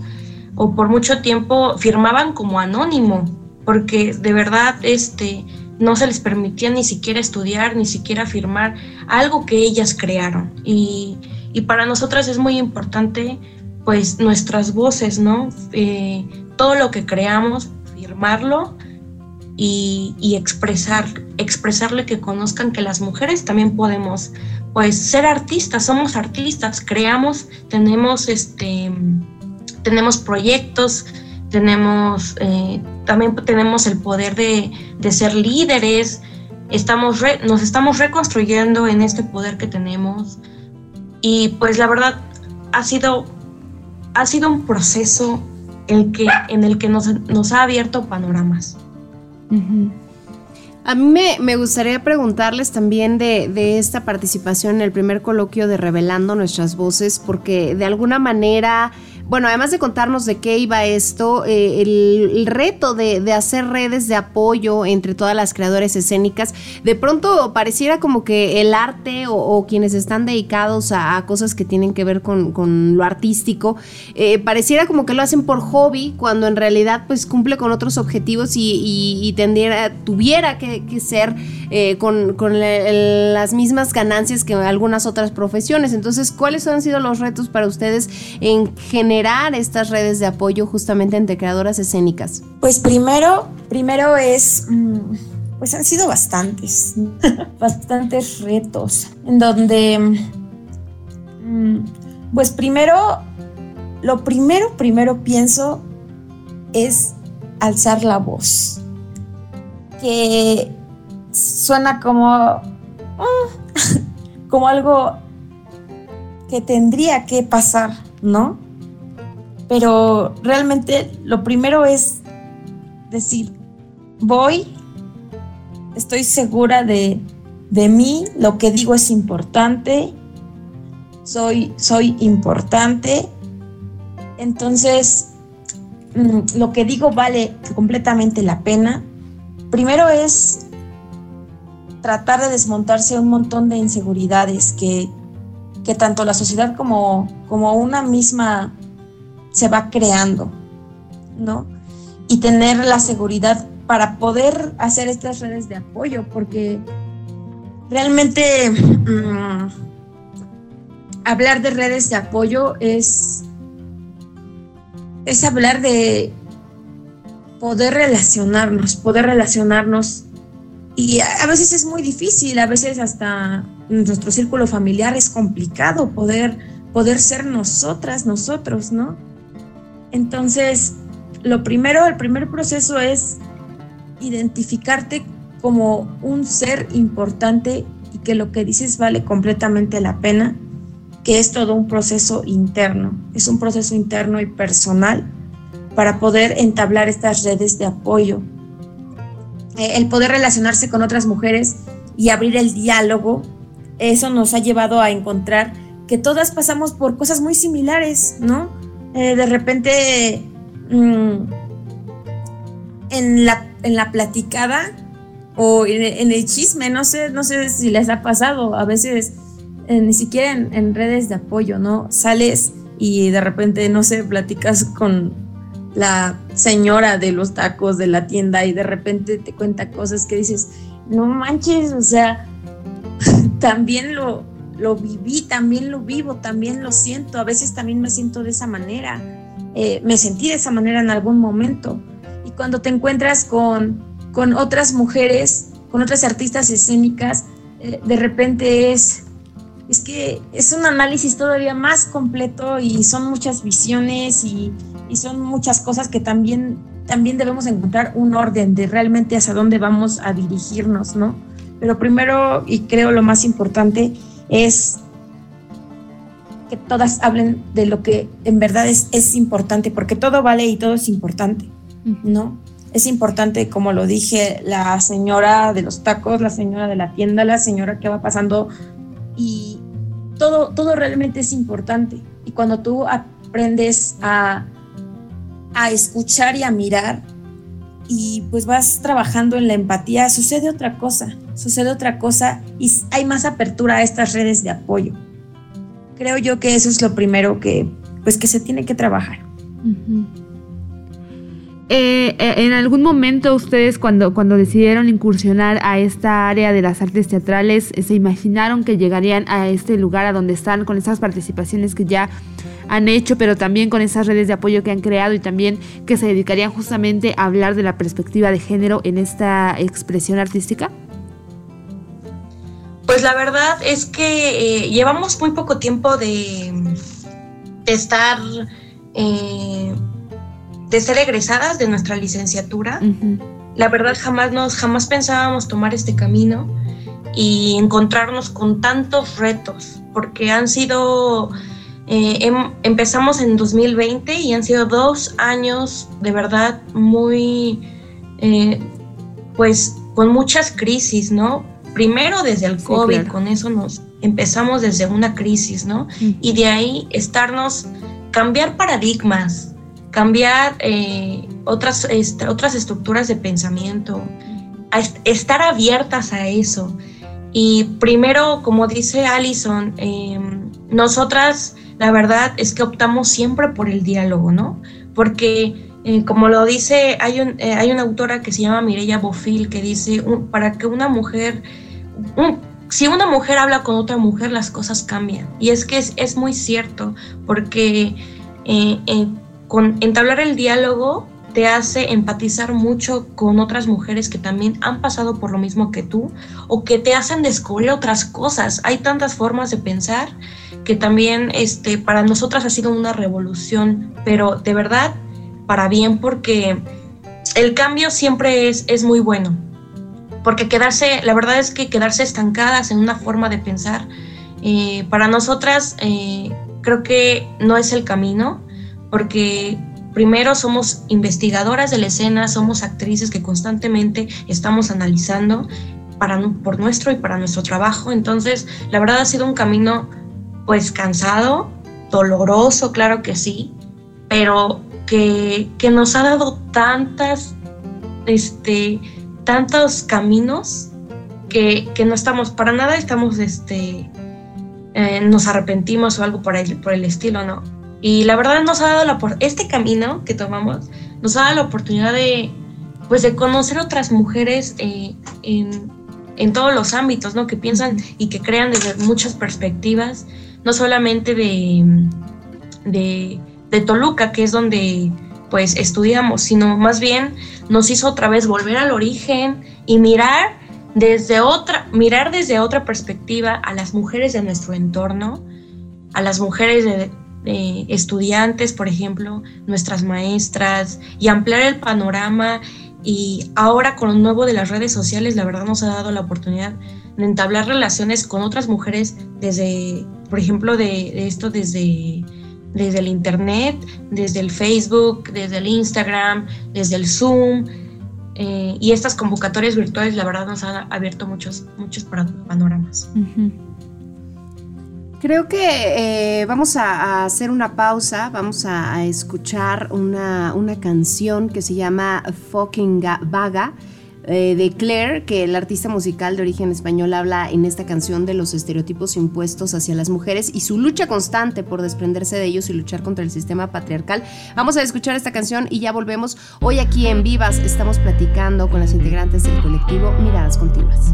O por mucho tiempo firmaban como anónimo, porque de verdad, este, no se les permitía ni siquiera estudiar, ni siquiera firmar algo que ellas crearon. Y, y para nosotras es muy importante pues nuestras voces, ¿no? Eh, todo lo que creamos, firmarlo y, y, expresar, expresarle que conozcan que las mujeres también podemos, pues, ser artistas, somos artistas, creamos, tenemos, este, tenemos proyectos, tenemos, eh, también tenemos el poder de, de ser líderes, estamos nos estamos reconstruyendo en este poder que tenemos. Y pues la verdad ha sido ha sido un proceso el que, en el que nos, nos ha abierto panoramas. A mí me, me, gustaría preguntarles también de, de, esta participación en el primer coloquio de Revelando Nuestras Voces, porque de alguna manera bueno, además de contarnos de qué iba esto, eh, el, reto de, hacer redes de apoyo entre todas las creadoras escénicas, de pronto pareciera como que el arte o, quienes están dedicados a, cosas que tienen que ver con, lo artístico, eh, pareciera como que lo hacen por hobby, cuando en realidad pues cumple con otros objetivos y, tendiera, tuviera que, ser eh, con, las mismas ganancias que algunas otras profesiones. Entonces, ¿cuáles han sido los retos para ustedes en general? Estas redes de apoyo justamente entre creadoras escénicas? Pues primero, primero es, mm, pues han sido bastantes, bastantes retos, en donde, mm, pues primero, lo primero, primero pienso es alzar la voz, que suena como, ah, como algo que tendría que pasar, ¿no? Pero realmente lo primero es decir, voy, estoy segura de, mí, lo que digo es importante, soy, soy importante, entonces mm, lo que digo vale completamente la pena. Primero es tratar de desmontarse un montón de inseguridades que, que tanto la sociedad como, como una misma se va creando, ¿no? Y tener la seguridad para poder hacer estas redes de apoyo, porque realmente mm, hablar de redes de apoyo es, es hablar de poder relacionarnos, poder relacionarnos. Y a veces es muy difícil, a veces hasta nuestro círculo familiar es complicado poder, poder ser nosotras, nosotros, ¿no? Entonces, lo primero, el primer proceso es identificarte como un ser importante y que lo que dices vale completamente la pena, que es todo un proceso interno, es un proceso interno y personal para poder entablar estas redes de apoyo. Eh, el poder relacionarse con otras mujeres y abrir el diálogo, eso nos ha llevado a encontrar que todas pasamos por cosas muy similares, ¿no? Eh, de repente mm, en, la, en la platicada o en, el chisme, no sé, no sé si les ha pasado, a veces eh, ni siquiera en, redes de apoyo, ¿no? Sales y de repente, no sé, platicas con la señora de los tacos de la tienda y de repente te cuenta cosas que dices, no manches, o sea, también lo, lo viví, también lo vivo, también lo siento, a veces también me siento de esa manera, eh, me sentí de esa manera en algún momento. Y cuando te encuentras con, con otras mujeres, con otras artistas escénicas, eh, de repente es, es que es un análisis todavía más completo y son muchas visiones y, y son muchas cosas que también, también debemos encontrar un orden de realmente hacia dónde vamos a dirigirnos, ¿no? Pero primero, y creo lo más importante, es que todas hablen de lo que en verdad es, es importante, porque todo vale y todo es importante, ¿no? Es importante, como lo dije, la señora de los tacos, la señora de la tienda, la señora que va pasando y todo, todo realmente es importante. Y cuando tú aprendes a, a escuchar y a mirar, y pues vas trabajando en la empatía, sucede otra cosa, sucede otra cosa y hay más apertura a estas redes de apoyo. Creo yo que eso es lo primero que pues que se tiene que trabajar. Eh, eh, en algún momento ustedes cuando, cuando decidieron incursionar a esta área de las artes teatrales, eh, ¿se imaginaron que llegarían a este lugar a donde están con esas participaciones que ya han hecho, pero también con esas redes de apoyo que han creado y también que se dedicarían justamente a hablar de la perspectiva de género en esta expresión artística? Pues la verdad es que llevamos muy poco tiempo de, de estar de ser egresadas de nuestra licenciatura. La verdad jamás nos jamás pensábamos tomar este camino y encontrarnos con tantos retos, porque han sido eh, em, empezamos en 2020 y han sido dos años de verdad muy, eh, pues con muchas crisis, ¿no? Primero desde el COVID, con eso nos empezamos desde una crisis, ¿no? Y de ahí estarnos, cambiar paradigmas, cambiar eh, otras, otras estructuras de pensamiento, estar abiertas a eso. Y primero, como dice Allison, em, nosotras la verdad es que optamos siempre por el diálogo, ¿no? Porque eh, como lo dice, hay, eh, hay una autora que se llama Mireya Bofil que dice, para que una mujer, si una mujer habla con otra mujer, las cosas cambian. Y es que es, es muy cierto, porque con entablar el diálogo te hace empatizar mucho con otras mujeres que también han pasado por lo mismo que tú o que te hacen descubrir otras cosas. Hay tantas formas de pensar que también este, para nosotras ha sido una revolución, pero de verdad para bien porque el cambio siempre es, es muy bueno. Porque quedarse, la verdad es que quedarse estancadas en una forma de pensar, eh, para nosotras eh, creo que no es el camino porque primero somos investigadoras de la escena, somos actrices que constantemente estamos analizando para, por nuestro y para nuestro trabajo. Entonces, la verdad ha sido un camino pues cansado, doloroso, claro que sí, pero que, nos ha dado tantas, este, tantos caminos que, no estamos, para nada estamos, este, eh, nos arrepentimos o algo por el, por el estilo, ¿no? Y la verdad nos ha dado la este camino que tomamos, nos ha dado la oportunidad de, pues, de conocer otras mujeres eh, en, en, todos los ámbitos, ¿no? Que piensan y que crean desde muchas perspectivas, no solamente de, de, de Toluca, que es donde pues estudiamos, sino más bien nos hizo otra vez volver al origen y mirar desde otra, mirar desde otra perspectiva a las mujeres de nuestro entorno, a las mujeres de, estudiantes, por ejemplo, nuestras maestras, y ampliar el panorama. Y ahora con lo nuevo de las redes sociales, la verdad nos ha dado la oportunidad de entablar relaciones con otras mujeres desde, por ejemplo, de, esto desde, desde el Internet, desde el Facebook, desde el Instagram, desde el Zoom. Eh, y estas convocatorias virtuales, la verdad, nos han abierto muchos, muchos panoramas. Creo que eh, vamos a, hacer una pausa, vamos a, escuchar una, canción que se llama Fucking Vaga. Eh, de Claire, que el artista musical de origen español habla en esta canción de los estereotipos impuestos hacia las mujeres y su lucha constante por desprenderse de ellos y luchar contra el sistema patriarcal. Vamos a escuchar esta canción y ya volvemos. Hoy aquí en Vivas estamos platicando con las integrantes del colectivo Miradas Continuas.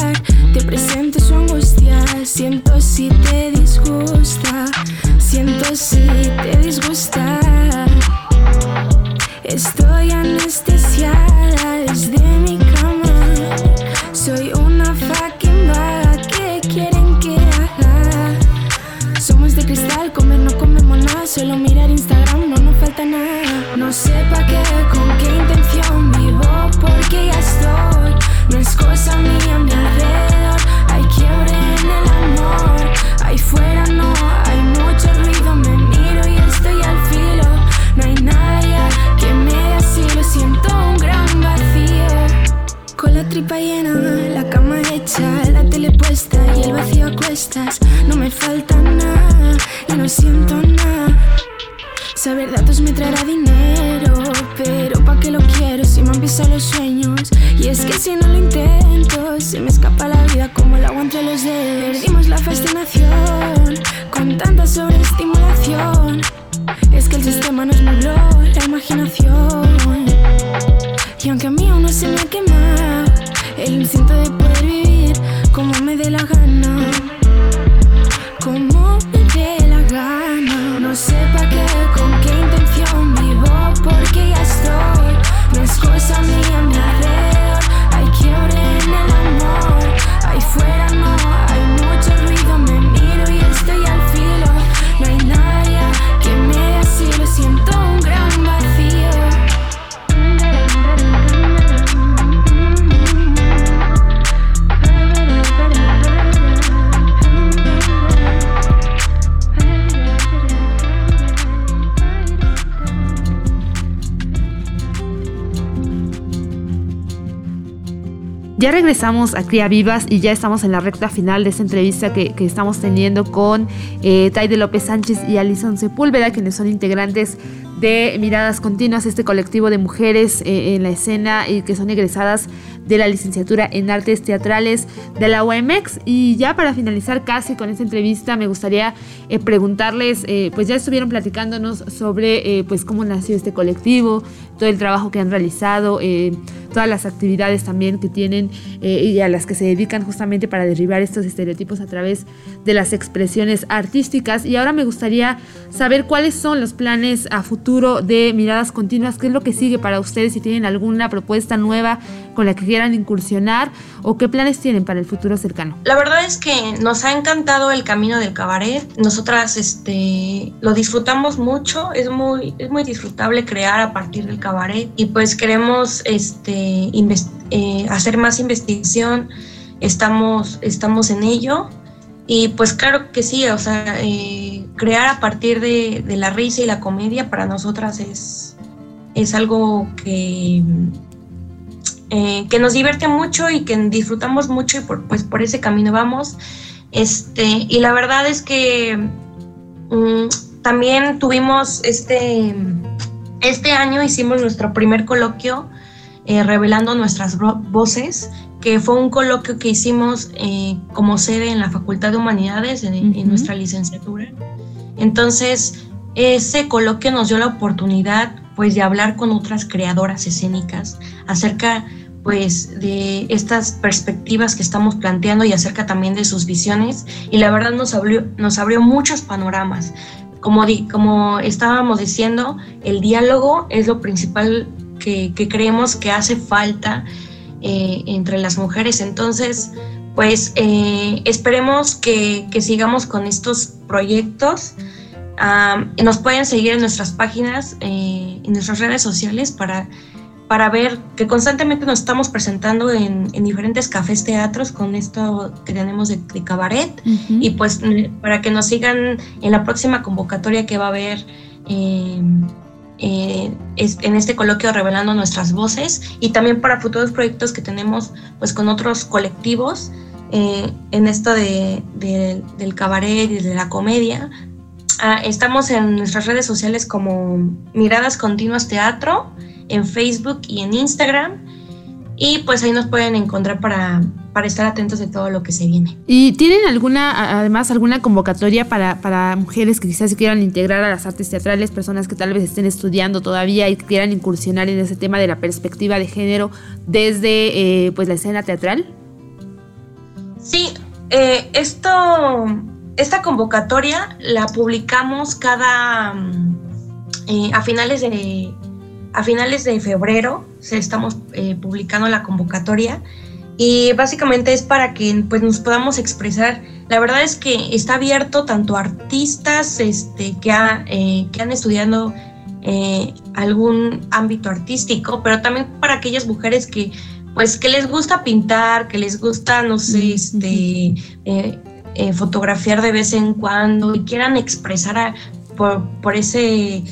Te presento su angustia. Siento si te disgusta. Siento si te disgusta. Estoy Llena, la cama hecha, la tele puesta y el vacío a cuestas. No me falta nada y no siento nada. Saber datos me traerá dinero, pero ¿pa' qué lo quiero si me han pisado los sueños? Y es que si no lo intento, se me escapa la vida como el agua entre los dedos. Perdimos la fascinación con tanta sobreestimulación. Es que el sistema nos nubló la imaginación. Y aunque a mí aún no se me ha quemado el instinto de poder vivir como me dé la gana, como me dé la gana. No sé pa' qué, con qué intención vivo, porque ya estoy. No es cosa mía, mi alrededor. Hay quiebre en el amor. Ahí fuera no hay mucho ruido. Ya regresamos a Cría Vivas y ya estamos en la recta final de esta entrevista que, que estamos teniendo con eh, Taide López Sánchez y Alison Sepúlveda, quienes son integrantes de Miradas Continuas, este colectivo de mujeres eh, en la escena y que son egresadas de la licenciatura en artes teatrales de la UAMX. Y ya para finalizar casi con esta entrevista, me gustaría eh, preguntarles, eh, pues ya estuvieron platicándonos sobre eh, pues cómo nació este colectivo, todo el trabajo que han realizado, eh, todas las actividades también que tienen eh, y a las que se dedican justamente para derribar estos estereotipos a través de las expresiones artísticas. Y ahora me gustaría saber cuáles son los planes a futuro de Miradas Continuas, qué es lo que sigue para ustedes, si tienen alguna propuesta nueva con la que quieran incursionar o qué planes tienen para el futuro cercano. La verdad es que nos ha encantado el camino del cabaret. Nosotras este, lo disfrutamos mucho, es muy, es muy disfrutable crear a partir del cabaret y pues queremos este, eh, hacer más investigación, estamos, estamos en ello y pues claro que sí, o sea, eh, crear a partir de, de la risa y la comedia para nosotras es, es algo que eh, que nos divierte mucho y que disfrutamos mucho y por, pues por ese camino vamos. Este, y la verdad es que mm, también tuvimos este, este año hicimos nuestro primer coloquio eh, revelando nuestras vo- voces, que fue un coloquio que hicimos eh, como sede en la Facultad de Humanidades, en, en Ujú. nuestra licenciatura. Entonces, ese coloquio nos dio la oportunidad pues de hablar con otras creadoras escénicas acerca pues de estas perspectivas que estamos planteando y acerca también de sus visiones y la verdad nos abrió, nos abrió muchos panoramas. Como, di- como estábamos diciendo, el diálogo es lo principal que, que creemos que hace falta eh, entre las mujeres. Entonces, pues eh, esperemos que, que sigamos con estos proyectos. Ah, nos pueden seguir en nuestras páginas, eh, en nuestras redes sociales para, para ver que constantemente nos estamos presentando en, en diferentes cafés teatros con esto que tenemos de, de cabaret. Y pues mm, para que nos sigan en la próxima convocatoria que va a haber eh, eh, es- en este coloquio revelando nuestras voces y también para futuros proyectos que tenemos pues con otros colectivos eh, en esto de, de- del cabaret y de la comedia. Ah, estamos en nuestras redes sociales como Miradas Continuas Teatro, en Facebook y en Instagram. Y pues ahí nos pueden encontrar para, para estar atentos de todo lo que se viene. ¿Y tienen alguna, además, alguna convocatoria para, para mujeres que quizás se quieran integrar a las artes teatrales, personas que tal vez estén estudiando todavía y quieran incursionar en ese tema de la perspectiva de género desde eh, pues la escena teatral? Sí, eh, esto, esta convocatoria la publicamos cada mm, eh, a finales de, a finales de febrero se estamos eh, publicando la convocatoria y básicamente es para que pues, nos podamos expresar. La verdad es que está abierto tanto a artistas este, que, eh, que han estudiado eh, algún ámbito artístico, pero también para aquellas mujeres que pues que les gusta pintar, que les gusta, no sé, este, fotografiar de vez en cuando y quieran expresar por, por, ese,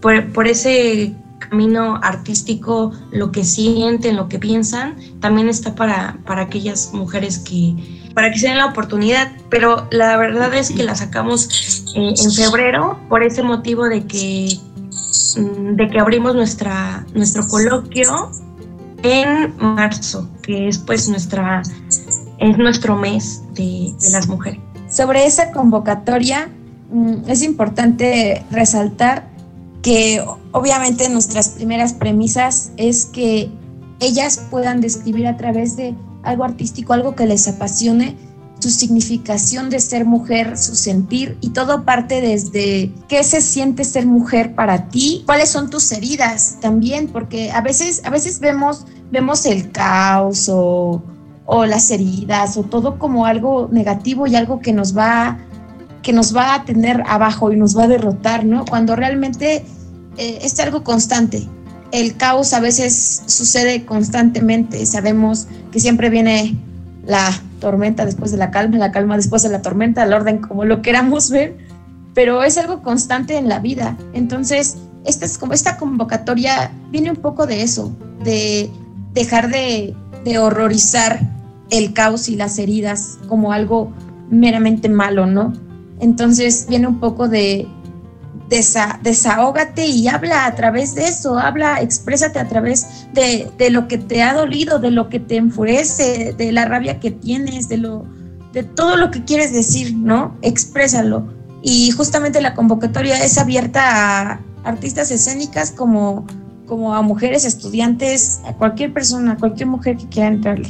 por, por, ese camino artístico, lo que sienten, lo que piensan, también está para, para aquellas mujeres que, para que se den la oportunidad, pero la verdad es que la sacamos eh, en febrero por ese motivo de que, mm, de que abrimos nuestra, nuestro coloquio en marzo, que es pues nuestra, es nuestro mes de, las mujeres. Sobre esa convocatoria, mm, es importante resaltar que obviamente nuestras primeras premisas es que ellas puedan describir a través de algo artístico, algo que les apasione, su significación de ser mujer, su sentir y todo parte desde qué se siente ser mujer para ti, cuáles son tus heridas también, porque a veces, a veces vemos, vemos el caos o, o las heridas o todo como algo negativo y algo que nos va que nos va a tener abajo y nos va a derrotar, ¿no? Cuando realmente eh, es algo constante. El caos a veces sucede constantemente. Sabemos que siempre viene la tormenta después de la calma, la calma después de la tormenta, el orden como lo queramos ver, pero es algo constante en la vida. Entonces, esta, es esta convocatoria viene un poco de eso, de dejar de, de horrorizar el caos y las heridas como algo meramente malo, ¿no? Entonces viene un poco de desahógate y habla a través de eso, habla, exprésate a través de, lo que te ha dolido, de lo que te enfurece, de la rabia que tienes, de lo de todo lo que quieres decir, ¿no? Exprésalo. Y justamente la convocatoria es abierta a artistas escénicas como, como a mujeres estudiantes, a cualquier persona, a cualquier mujer que quiera entrarle.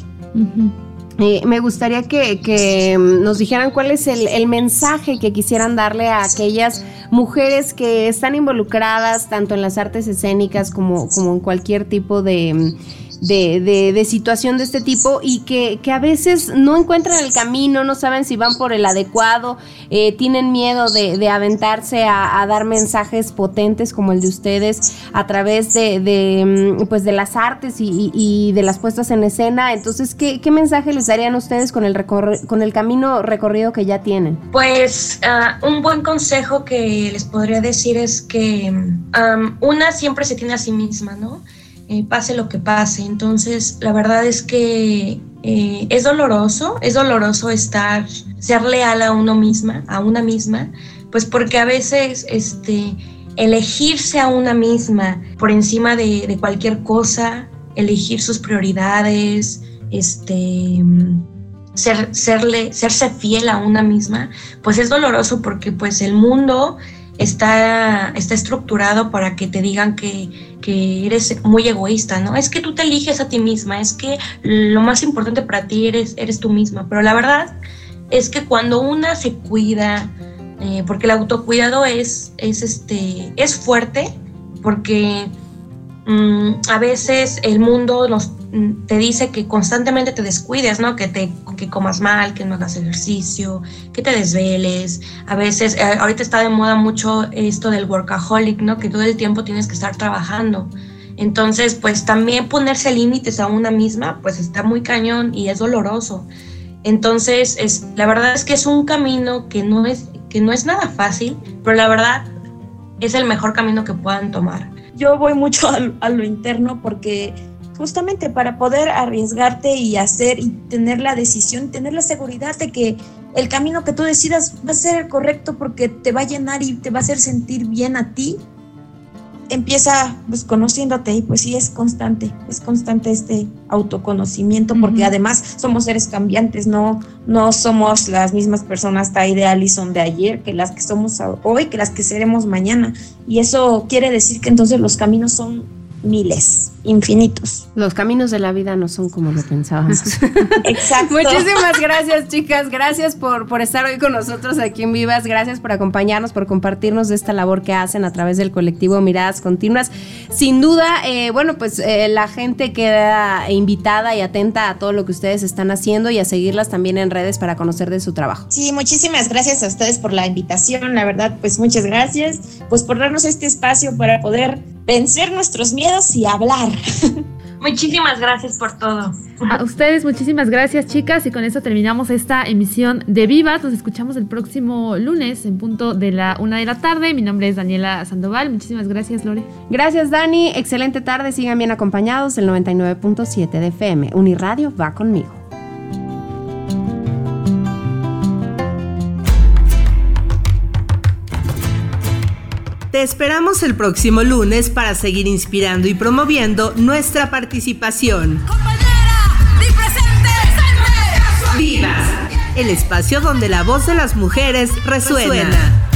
Me gustaría que, que, nos dijeran cuál es el, el, mensaje que quisieran darle a aquellas mujeres que están involucradas tanto en las artes escénicas como, como en cualquier tipo de de, de, situación de este tipo y que, que, a veces no encuentran el camino, no saben si van por el adecuado, eh, tienen miedo de, de aventarse a, dar mensajes potentes como el de ustedes a través de, mm, pues de las artes y, de las puestas en escena. Entonces, ¿qué, qué mensaje les darían ustedes con el, con el camino recorrido que ya tienen? Pues uh, un buen consejo que les podría decir es que um, una siempre se tiene a sí misma, ¿no? Eh, pase lo que pase. Entonces, la verdad es que eh, es doloroso, es doloroso estar, ser leal a uno misma, a una misma, pues porque a veces este, elegirse a una misma por encima de, cualquier cosa, elegir sus prioridades, este, ser, serle, serse fiel a una misma, pues es doloroso porque pues el mundo está, está estructurado para que te digan que, que, eres muy egoísta, ¿no? Es que tú te eliges a ti misma, es que lo más importante para ti eres, eres tú misma, pero la verdad es que cuando una se cuida, eh, porque el autocuidado es, es, este, es fuerte, porque mm, a veces el mundo nos te dice que constantemente te descuides, ¿no? Que te que comas mal, que no hagas ejercicio, que te desveles. A veces, eh, ahorita está de moda mucho esto del workaholic, ¿no? Que todo el tiempo tienes que estar trabajando. Entonces, pues también ponerse límites a una misma, pues está muy cañón y es doloroso. Entonces, es, la verdad es que es un camino que no es, que no es nada fácil, pero la verdad es el mejor camino que puedan tomar. Yo voy mucho a lo interno porque justamente para poder arriesgarte y hacer y tener la decisión, tener la seguridad de que el camino que tú decidas va a ser el correcto porque te va a llenar y te va a hacer sentir bien a ti. Empieza pues conociéndote y pues sí es constante, es constante este autoconocimiento porque además somos seres cambiantes, no, no somos las mismas personas Taide Allison de ayer que las que somos hoy, que las que seremos mañana. Y eso quiere decir que entonces los caminos son miles, infinitos. Los caminos de la vida no son como lo pensábamos. Exacto. Muchísimas gracias, chicas. Gracias por, por estar hoy con nosotros aquí en Vivas. Gracias por acompañarnos, por compartirnos de esta labor que hacen a través del colectivo Miradas Continuas. Sin duda, eh, bueno, pues eh, la gente queda invitada y atenta a todo lo que ustedes están haciendo y a seguirlas también en redes para conocer de su trabajo. Sí, muchísimas gracias a ustedes por la invitación. La verdad, pues muchas gracias. Pues por darnos este espacio para poder vencer nuestros miedos y hablar. Muchísimas gracias por todo. A ustedes, muchísimas gracias, chicas. Y con eso terminamos esta emisión de Vivas. Nos escuchamos el próximo lunes en punto de la una de la tarde. Mi nombre es Daniela Sandoval. Muchísimas gracias, Lore. Gracias, Dani. Excelente tarde. Sigan bien acompañados del 99.7 de FM. Uniradio va conmigo. Te esperamos el próximo lunes para seguir inspirando y promoviendo nuestra participación. Vivas, el espacio donde la voz de las mujeres resuena.